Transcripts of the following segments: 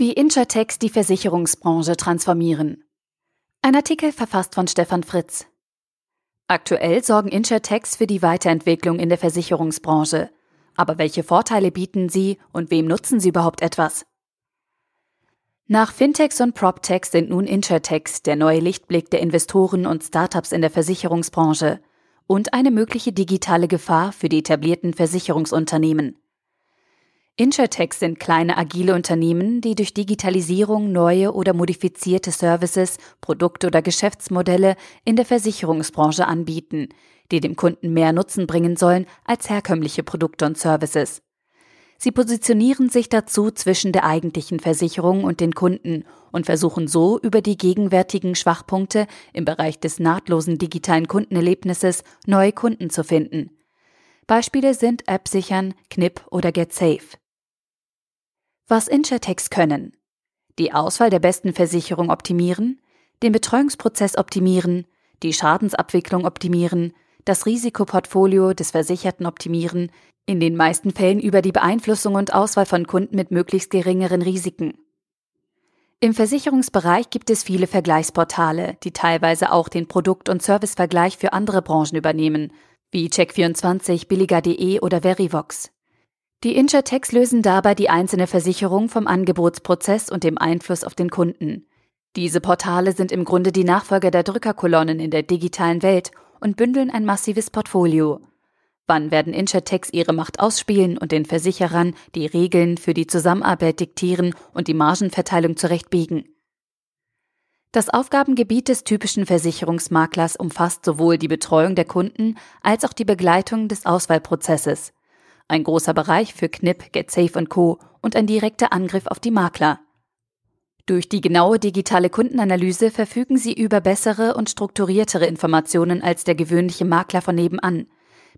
Wie Insurtechs die Versicherungsbranche transformieren. Ein Artikel verfasst von Stefan Fritz. Aktuell sorgen Insurtechs für die Weiterentwicklung in der Versicherungsbranche. Aber welche Vorteile bieten sie und wem nutzen sie überhaupt etwas? Nach Fintechs und PropTechs sind nun Insurtechs der neue Lichtblick der Investoren und Startups in der Versicherungsbranche und eine mögliche digitale Gefahr für die etablierten Versicherungsunternehmen. Insurtechs sind kleine agile Unternehmen, die durch Digitalisierung neue oder modifizierte Services, Produkte oder Geschäftsmodelle in der Versicherungsbranche anbieten, die dem Kunden mehr Nutzen bringen sollen als herkömmliche Produkte und Services. Sie positionieren sich dazu zwischen der eigentlichen Versicherung und den Kunden und versuchen so über die gegenwärtigen Schwachpunkte im Bereich des nahtlosen digitalen Kundenerlebnisses neue Kunden zu finden. Beispiele sind AppSichern, Knip oder GetSafe. Was Insurtechs können. Die Auswahl der besten Versicherung optimieren, den Betreuungsprozess optimieren, die Schadensabwicklung optimieren, das Risikoportfolio des Versicherten optimieren, in den meisten Fällen über die Beeinflussung und Auswahl von Kunden mit möglichst geringeren Risiken. Im Versicherungsbereich gibt es viele Vergleichsportale, die teilweise auch den Produkt- und Servicevergleich für andere Branchen übernehmen, wie Check24, Billiger.de oder Verivox. Die Insurtechs lösen dabei die einzelne Versicherung vom Angebotsprozess und dem Einfluss auf den Kunden. Diese Portale sind im Grunde die Nachfolger der Drückerkolonnen in der digitalen Welt und bündeln ein massives Portfolio. Wann werden Insurtechs ihre Macht ausspielen und den Versicherern die Regeln für die Zusammenarbeit diktieren und die Margenverteilung zurechtbiegen? Das Aufgabengebiet des typischen Versicherungsmaklers umfasst sowohl die Betreuung der Kunden als auch die Begleitung des Auswahlprozesses ein großer Bereich für Knip, GetSafe und Co. und ein direkter Angriff auf die Makler. Durch die genaue digitale Kundenanalyse verfügen sie über bessere und strukturiertere Informationen als der gewöhnliche Makler von nebenan.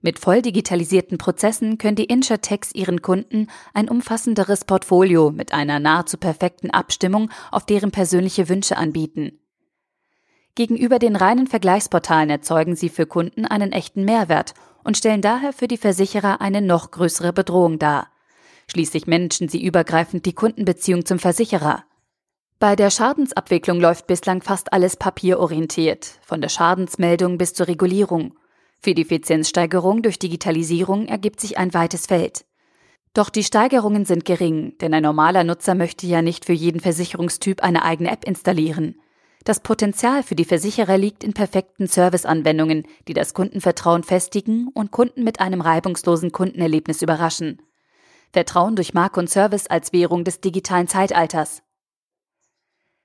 Mit voll digitalisierten Prozessen können die Insurtechs ihren Kunden ein umfassenderes Portfolio mit einer nahezu perfekten Abstimmung auf deren persönliche Wünsche anbieten. Gegenüber den reinen Vergleichsportalen erzeugen sie für Kunden einen echten Mehrwert und stellen daher für die Versicherer eine noch größere Bedrohung dar. Schließlich managen sie übergreifend die Kundenbeziehung zum Versicherer. Bei der Schadensabwicklung läuft bislang fast alles papierorientiert, von der Schadensmeldung bis zur Regulierung. Für die Effizienzsteigerung durch Digitalisierung ergibt sich ein weites Feld. Doch die Steigerungen sind gering, denn ein normaler Nutzer möchte ja nicht für jeden Versicherungstyp eine eigene App installieren. Das Potenzial für die Versicherer liegt in perfekten Serviceanwendungen, die das Kundenvertrauen festigen und Kunden mit einem reibungslosen Kundenerlebnis überraschen. Vertrauen durch Marke und Service als Währung des digitalen Zeitalters.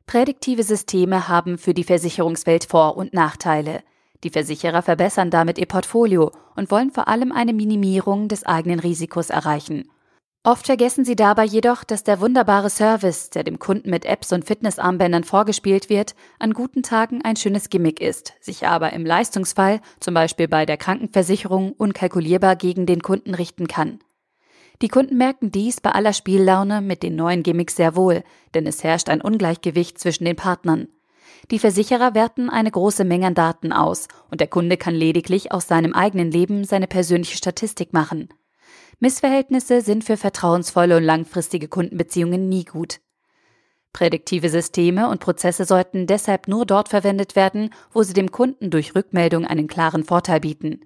Prädiktive Systeme haben für die Versicherungswelt Vor- und Nachteile. Die Versicherer verbessern damit ihr Portfolio und wollen vor allem eine Minimierung des eigenen Risikos erreichen. Oft vergessen sie dabei jedoch, dass der wunderbare Service, der dem Kunden mit Apps und Fitnessarmbändern vorgespielt wird, an guten Tagen ein schönes Gimmick ist, sich aber im Leistungsfall, zum Beispiel bei der Krankenversicherung, unkalkulierbar gegen den Kunden richten kann. Die Kunden merken dies bei aller Spiellaune mit den neuen Gimmicks sehr wohl, denn es herrscht ein Ungleichgewicht zwischen den Partnern. Die Versicherer werten eine große Menge an Daten aus und der Kunde kann lediglich aus seinem eigenen Leben seine persönliche Statistik machen. Missverhältnisse sind für vertrauensvolle und langfristige Kundenbeziehungen nie gut. Prädiktive Systeme und Prozesse sollten deshalb nur dort verwendet werden, wo sie dem Kunden durch Rückmeldung einen klaren Vorteil bieten.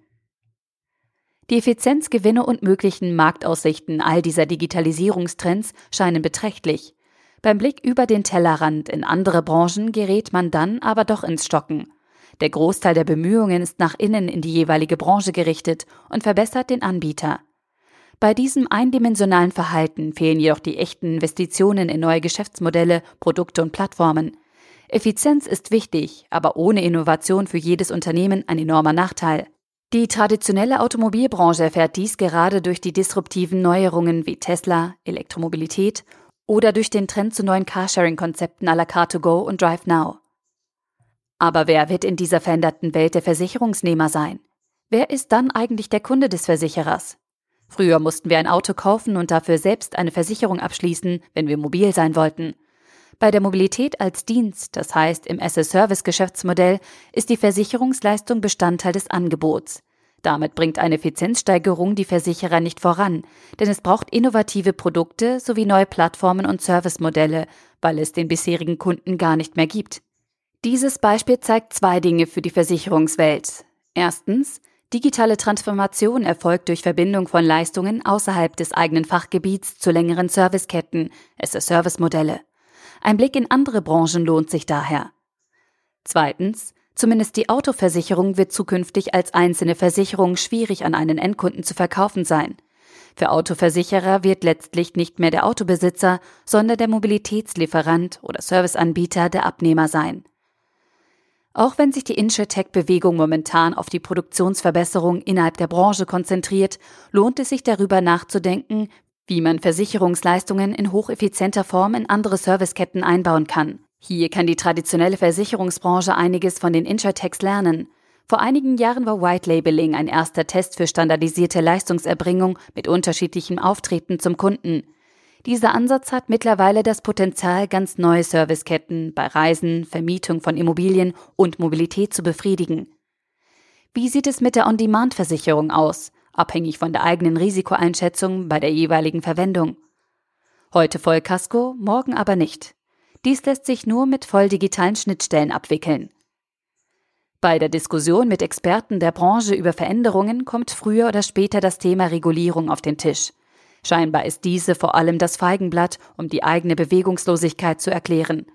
Die Effizienzgewinne und möglichen Marktaussichten all dieser Digitalisierungstrends scheinen beträchtlich. Beim Blick über den Tellerrand in andere Branchen gerät man dann aber doch ins Stocken. Der Großteil der Bemühungen ist nach innen in die jeweilige Branche gerichtet und verbessert den Anbieter. Bei diesem eindimensionalen Verhalten fehlen jedoch die echten Investitionen in neue Geschäftsmodelle, Produkte und Plattformen. Effizienz ist wichtig, aber ohne Innovation für jedes Unternehmen ein enormer Nachteil. Die traditionelle Automobilbranche erfährt dies gerade durch die disruptiven Neuerungen wie Tesla, Elektromobilität oder durch den Trend zu neuen Carsharing-Konzepten à la Car2Go und DriveNow. Aber wer wird in dieser veränderten Welt der Versicherungsnehmer sein? Wer ist dann eigentlich der Kunde des Versicherers? Früher mussten wir ein Auto kaufen und dafür selbst eine Versicherung abschließen, wenn wir mobil sein wollten. Bei der Mobilität als Dienst, das heißt im as service geschäftsmodell ist die Versicherungsleistung Bestandteil des Angebots. Damit bringt eine Effizienzsteigerung die Versicherer nicht voran, denn es braucht innovative Produkte sowie neue Plattformen und Servicemodelle, weil es den bisherigen Kunden gar nicht mehr gibt. Dieses Beispiel zeigt zwei Dinge für die Versicherungswelt. Erstens, digitale Transformation erfolgt durch Verbindung von Leistungen außerhalb des eigenen Fachgebiets zu längeren Serviceketten, SS-Service-Modelle. Ein Blick in andere Branchen lohnt sich daher. Zweitens, Zumindest die Autoversicherung wird zukünftig als einzelne Versicherung schwierig an einen Endkunden zu verkaufen sein. Für Autoversicherer wird letztlich nicht mehr der Autobesitzer, sondern der Mobilitätslieferant oder Serviceanbieter der Abnehmer sein. Auch wenn sich die Insurtech-Bewegung momentan auf die Produktionsverbesserung innerhalb der Branche konzentriert, lohnt es sich darüber nachzudenken, wie man Versicherungsleistungen in hocheffizienter Form in andere Serviceketten einbauen kann. Hier kann die traditionelle Versicherungsbranche einiges von den Insurtechs lernen. Vor einigen Jahren war White Labeling ein erster Test für standardisierte Leistungserbringung mit unterschiedlichem Auftreten zum Kunden. Dieser Ansatz hat mittlerweile das Potenzial, ganz neue Serviceketten bei Reisen, Vermietung von Immobilien und Mobilität zu befriedigen. Wie sieht es mit der On-Demand-Versicherung aus, abhängig von der eigenen Risikoeinschätzung bei der jeweiligen Verwendung? Heute Vollkasko, morgen aber nicht. Dies lässt sich nur mit voll digitalen Schnittstellen abwickeln. Bei der Diskussion mit Experten der Branche über Veränderungen kommt früher oder später das Thema Regulierung auf den Tisch. Scheinbar ist diese vor allem das Feigenblatt, um die eigene Bewegungslosigkeit zu erklären.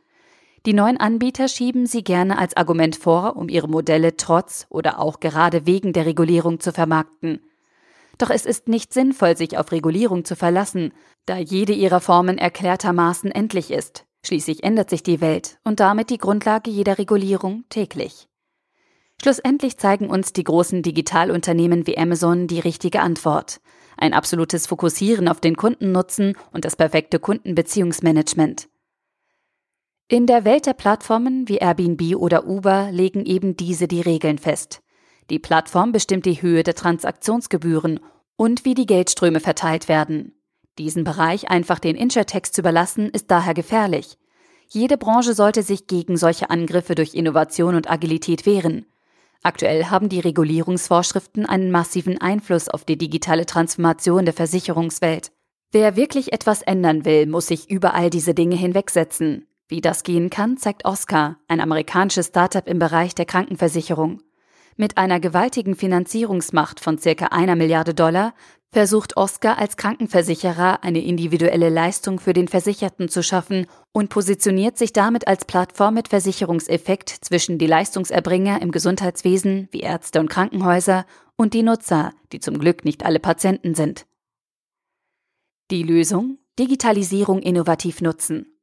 Die neuen Anbieter schieben sie gerne als Argument vor, um ihre Modelle trotz oder auch gerade wegen der Regulierung zu vermarkten. Doch es ist nicht sinnvoll, sich auf Regulierung zu verlassen, da jede ihrer Formen erklärtermaßen endlich ist. Schließlich ändert sich die Welt und damit die Grundlage jeder Regulierung täglich. Schlussendlich zeigen uns die großen Digitalunternehmen wie Amazon die richtige Antwort. Ein absolutes Fokussieren auf den Kundennutzen und das perfekte Kundenbeziehungsmanagement. In der Welt der Plattformen wie Airbnb oder Uber legen eben diese die Regeln fest. Die Plattform bestimmt die Höhe der Transaktionsgebühren und wie die Geldströme verteilt werden. Diesen Bereich einfach den Insurtext zu überlassen, ist daher gefährlich. Jede Branche sollte sich gegen solche Angriffe durch Innovation und Agilität wehren. Aktuell haben die Regulierungsvorschriften einen massiven Einfluss auf die digitale Transformation der Versicherungswelt. Wer wirklich etwas ändern will, muss sich über all diese Dinge hinwegsetzen. Wie das gehen kann, zeigt Oscar, ein amerikanisches Startup im Bereich der Krankenversicherung. Mit einer gewaltigen Finanzierungsmacht von circa einer Milliarde Dollar versucht Oscar als Krankenversicherer eine individuelle Leistung für den Versicherten zu schaffen und positioniert sich damit als Plattform mit Versicherungseffekt zwischen die Leistungserbringer im Gesundheitswesen wie Ärzte und Krankenhäuser und die Nutzer, die zum Glück nicht alle Patienten sind. Die Lösung? Digitalisierung innovativ nutzen.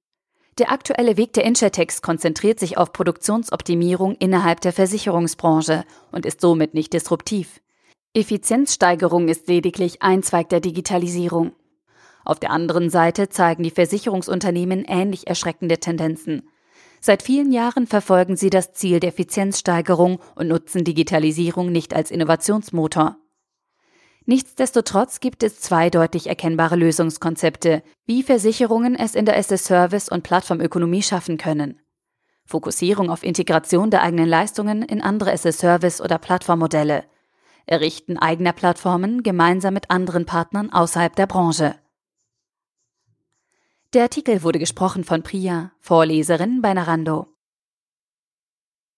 Der aktuelle Weg der Insurtex konzentriert sich auf Produktionsoptimierung innerhalb der Versicherungsbranche und ist somit nicht disruptiv. Effizienzsteigerung ist lediglich ein Zweig der Digitalisierung. Auf der anderen Seite zeigen die Versicherungsunternehmen ähnlich erschreckende Tendenzen. Seit vielen Jahren verfolgen sie das Ziel der Effizienzsteigerung und nutzen Digitalisierung nicht als Innovationsmotor. Nichtsdestotrotz gibt es zwei deutlich erkennbare Lösungskonzepte, wie Versicherungen es in der SS-Service- und Plattformökonomie schaffen können. Fokussierung auf Integration der eigenen Leistungen in andere SS-Service- oder Plattformmodelle – Errichten eigener Plattformen gemeinsam mit anderen Partnern außerhalb der Branche. Der Artikel wurde gesprochen von Priya, Vorleserin bei Narando.